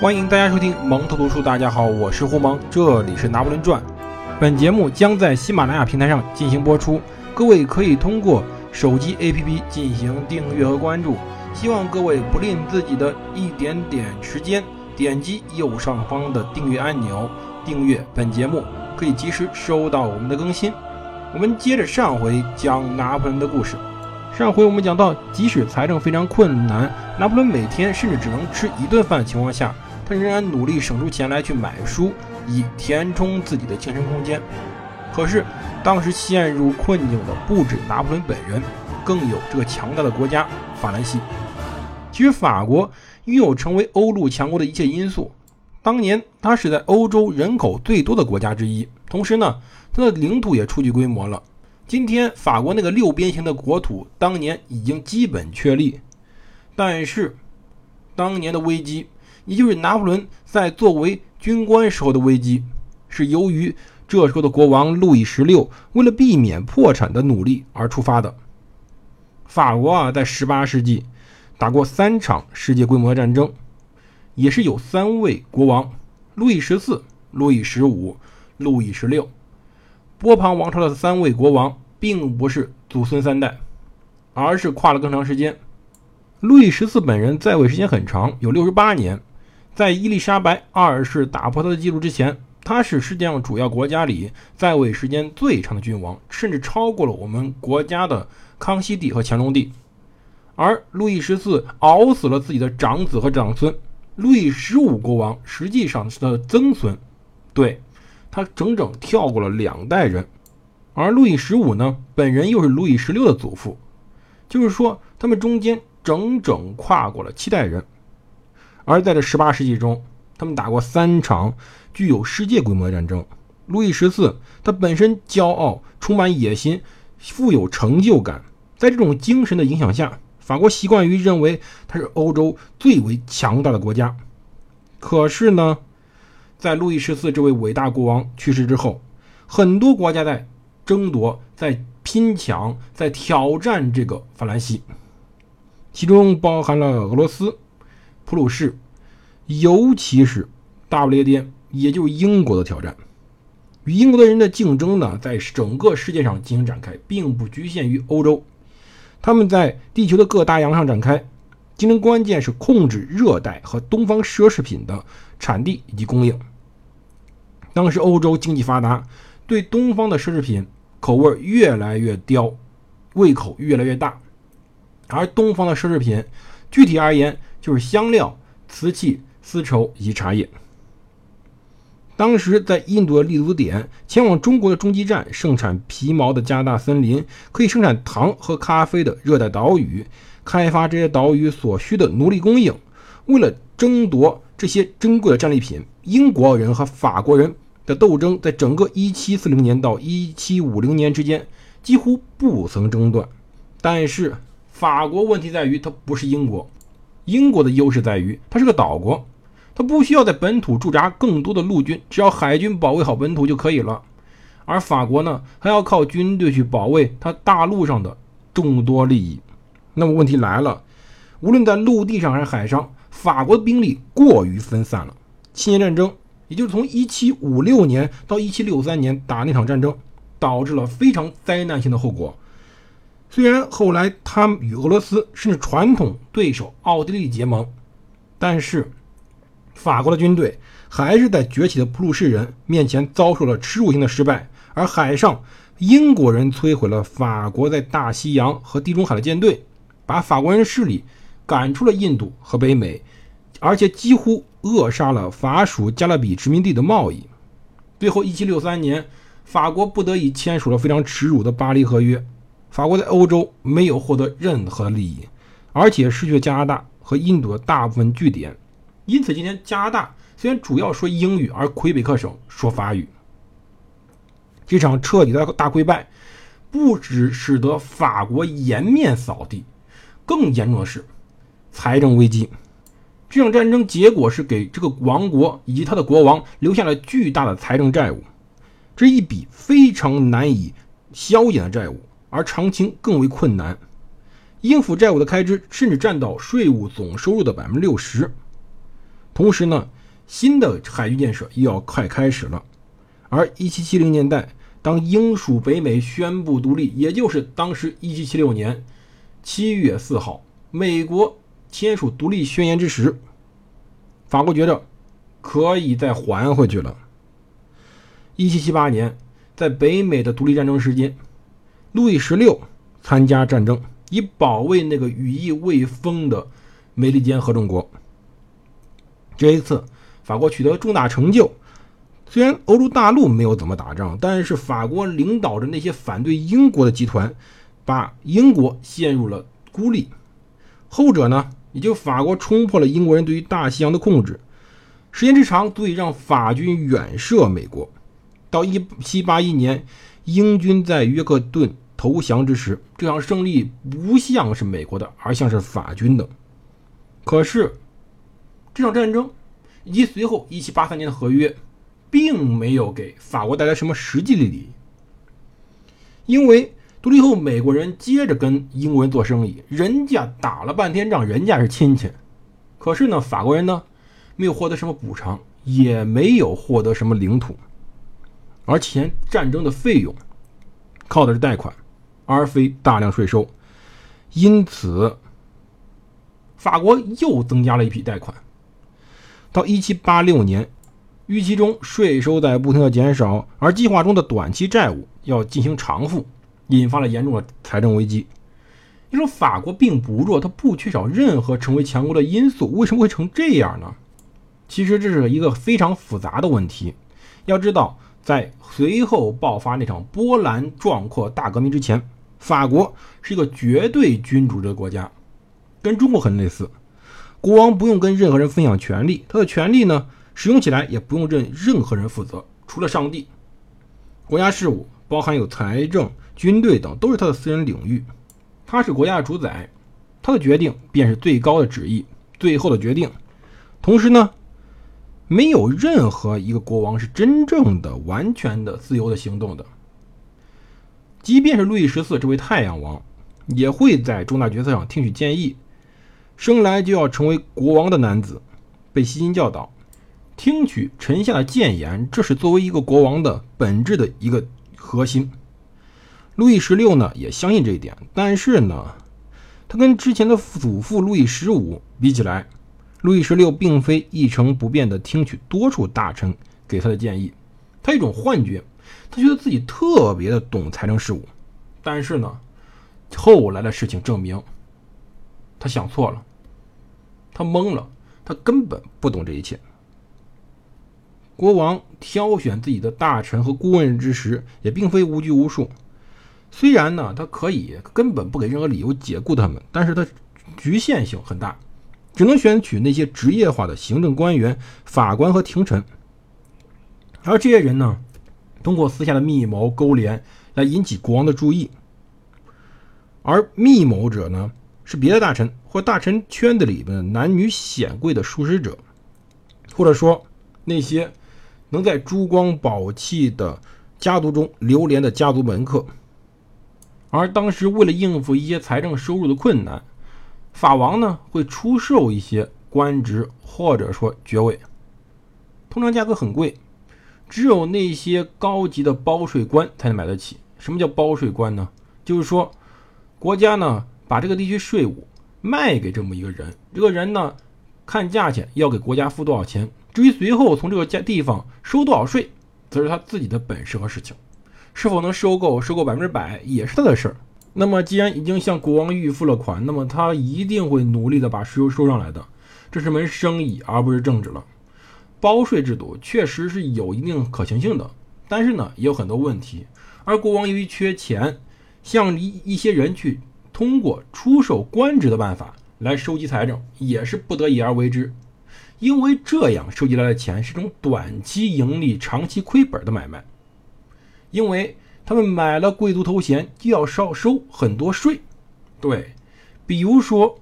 欢迎大家收听蒙头读书。大家好，我是胡蒙，这里是《拿破仑传》。本节目将在喜马拉雅平台上进行播出，各位可以通过手机 APP 进行订阅和关注。希望各位不吝自己的一点点时间，点击右上方的订阅按钮，订阅本节目，可以及时收到我们的更新。我们接着上回讲拿破仑的故事。上回我们讲到，即使财政非常困难，拿破仑每天甚至只能吃一顿饭的情况下，他仍然努力省出钱来去买书，以填充自己的精神空间。可是，当时陷入困境的不止拿破仑本人，更有这个强大的国家法兰西。其实，法国拥有成为欧陆强国的一切因素。当年，它是在欧洲人口最多的国家之一，同时呢，它的领土也初具规模了。今天，法国那个六边形的国土，当年已经基本确立。但是，当年的危机，也就是拿破仑在作为军官时候的危机，是由于这时候的国王路易十六为了避免破产的努力而出发的。法国啊，在18世纪打过三场世界规模战争，也是有三位国王：路易十四、路易十五、路易十六。波旁王朝的三位国王并不是祖孙三代，而是跨了更长时间。路易十四本人在位时间很长，有六十八年。在伊丽莎白二世打破他的记录之前，他是世界上主要国家里在位时间最长的君王，甚至超过了我们国家的康熙帝和乾隆帝。而路易十四熬死了自己的长子和长孙，路易十五国王实际上是他的曾孙。对。他整整跳过了两代人，而路易十五呢，本人又是路易十六的祖父，就是说他们中间整整跨过了七代人。而在这十八世纪中，他们打过三场具有世界规模的战争。路易十四他本身骄傲、充满野心、富有成就感，在这种精神的影响下，法国习惯于认为他是欧洲最为强大的国家。可是呢？在路易十四这位伟大国王去世之后，很多国家在争夺、在拼抢、在挑战这个法兰西，其中包含了俄罗斯、普鲁士，尤其是大不列颠，也就是英国的挑战。与英国的人的竞争呢，在整个世界上进行展开，并不局限于欧洲。他们在地球的各大洋上展开竞争，关键是控制热带和东方奢侈品的产地以及供应。当时欧洲经济发达，对东方的奢侈品口味越来越刁，胃口越来越大。而东方的奢侈品，具体而言就是香料、瓷器、丝绸以及茶叶。当时在印度的立足点，前往中国的中继站，盛产皮毛的加拿大森林，可以生产糖和咖啡的热带岛屿，开发这些岛屿所需的奴隶供应。为了争夺这些珍贵的战利品，英国人和法国人。的斗争在整个1740年到1750年之间几乎不曾中断，但是法国问题在于它不是英国，英国的优势在于它是个岛国，它不需要在本土驻扎更多的陆军，只要海军保卫好本土就可以了。而法国呢，还要靠军队去保卫它大陆上的众多利益。那么问题来了，无论在陆地上还是海上，法国的兵力过于分散了。七年战争。也就是从1756年到1763年打那场战争，导致了非常灾难性的后果。虽然后来他与俄罗斯甚至传统对手奥地利结盟，但是法国的军队还是在崛起的普鲁士人面前遭受了耻辱性的失败。而海上，英国人摧毁了法国在大西洋和地中海的舰队，把法国人势力赶出了印度和北美，而且几乎。扼杀了法属加勒比殖民地的贸易，最后1763年，法国不得已签署了非常耻辱的巴黎合约。法国在欧洲没有获得任何利益，而且失去了加拿大和印度的大部分据点。因此，今天加拿大虽然主要说英语，而魁北克省说法语。这场彻底的大溃败，不只使得法国颜面扫地，更严重的是财政危机。这场战争结果是给这个王国以及他的国王留下了巨大的财政债务，这一笔非常难以消减的债务，而偿清更为困难。应付债务的开支甚至占到税务总收入的百分之六十。同时呢，新的海军建设又要快开始了。而1770年代，当英属北美宣布独立，也就是当时1776年7月4号，美国签署独立宣言之时，法国觉着可以再还回去了。1778年，在北美的独立战争时间，路易十六参加战争，以保卫那个羽翼未丰的美利坚合众国。这一次，法国取得重大成就。虽然欧洲大陆没有怎么打仗，但是法国领导着那些反对英国的集团，把英国陷入了孤立。后者呢，也就法国冲破了英国人对于大西洋的控制，时间之长足以让法军远涉美国。到一七八一年，英军在约克顿投降之时，这场胜利不像是美国的，而像是法军的。可是，这场战争以及随后一七八三年的合约。并没有给法国带来什么实际利益，因为独立后美国人接着跟英国人做生意，人家打了半天仗，人家是亲戚，可是呢，法国人呢没有获得什么补偿，也没有获得什么领土，而前战争的费用靠的是贷款，而非大量税收，因此法国又增加了一批贷款，到一七八六年。预期中税收在不停的减少，而计划中的短期债务要进行偿付，引发了严重的财政危机。你说法国并不弱，它不缺少任何成为强国的因素，为什么会成这样呢？其实这是一个非常复杂的问题。要知道，在随后爆发那场波澜壮阔大革命之前，法国是一个绝对君主制的国家，跟中国很类似。国王不用跟任何人分享权力，他的权力呢？使用起来也不用任任何人负责，除了上帝。国家事务包含有财政、军队等，都是他的私人领域。他是国家的主宰，他的决定便是最高的旨意，最后的决定。同时呢，没有任何一个国王是真正的、完全的、自由的行动的。即便是路易十四这位太阳王，也会在重大决策上听取建议。生来就要成为国王的男子，被悉心教导。听取臣下的谏言，这是作为一个国王的本质的一个核心。路易十六呢也相信这一点，但是呢，他跟之前的祖父路易十五比起来，路易十六并非一成不变的听取多数大臣给他的建议，他一种幻觉，他觉得自己特别的懂财政事务。但是呢，后来的事情证明，他想错了，他懵了，他根本不懂这一切。国王挑选自己的大臣和顾问之时，也并非无拘无束。虽然呢，他可以根本不给任何理由解雇他们，但是他局限性很大，只能选取那些职业化的行政官员、法官和廷臣。而这些人呢，通过私下的密谋勾连来引起国王的注意。而密谋者呢，是别的大臣或大臣圈子里的男女显贵的术士者，或者说那些。能在珠光宝气的家族中流连的家族门客，而当时为了应付一些财政收入的困难，法王呢会出售一些官职或者说爵位，通常价格很贵，只有那些高级的包税官才能买得起。什么叫包税官呢？就是说国家呢把这个地区税务卖给这么一个人，这个人呢看价钱要给国家付多少钱。至于随后从这个家地方收多少税，则是他自己的本事和事情。是否能收购收购百分之百，也是他的事儿。那么，既然已经向国王预付了款，那么他一定会努力的把税收收上来的。这是门生意，而不是政治了。包税制度确实是有一定可行性的，但是呢，也有很多问题。而国王由于缺钱，向一一些人去通过出售官职的办法来收集财政，也是不得已而为之。因为这样收集来的钱是种短期盈利、长期亏本的买卖，因为他们买了贵族头衔，就要少收很多税。对，比如说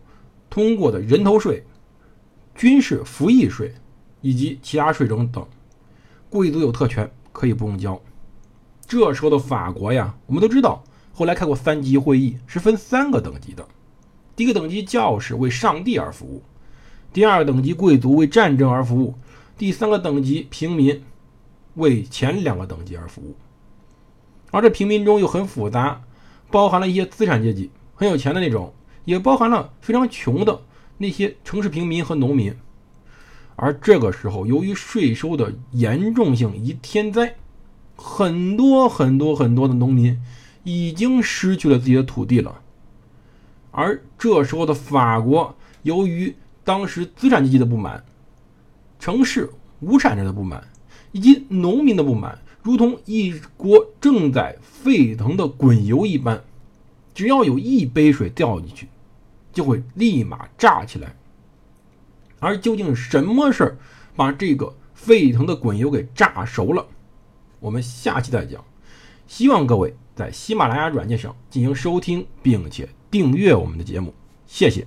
通过的人头税、军事服役税以及其他税种等，贵族有特权可以不用交。这时候的法国呀，我们都知道，后来开过三级会议，是分三个等级的。第一个等级教士为上帝而服务。第二个等级贵族为战争而服务，第三个等级平民为前两个等级而服务。而这平民中又很复杂，包含了一些资产阶级，很有钱的那种，也包含了非常穷的那些城市平民和农民。而这个时候，由于税收的严重性以及天灾，很多很多很多的农民已经失去了自己的土地了。而这时候的法国，由于当时资产阶级的不满、城市无产者的不满以及农民的不满，如同一锅正在沸腾的滚油一般，只要有一杯水掉进去，就会立马炸起来。而究竟什么事儿把这个沸腾的滚油给炸熟了？我们下期再讲。希望各位在喜马拉雅软件上进行收听，并且订阅我们的节目，谢谢。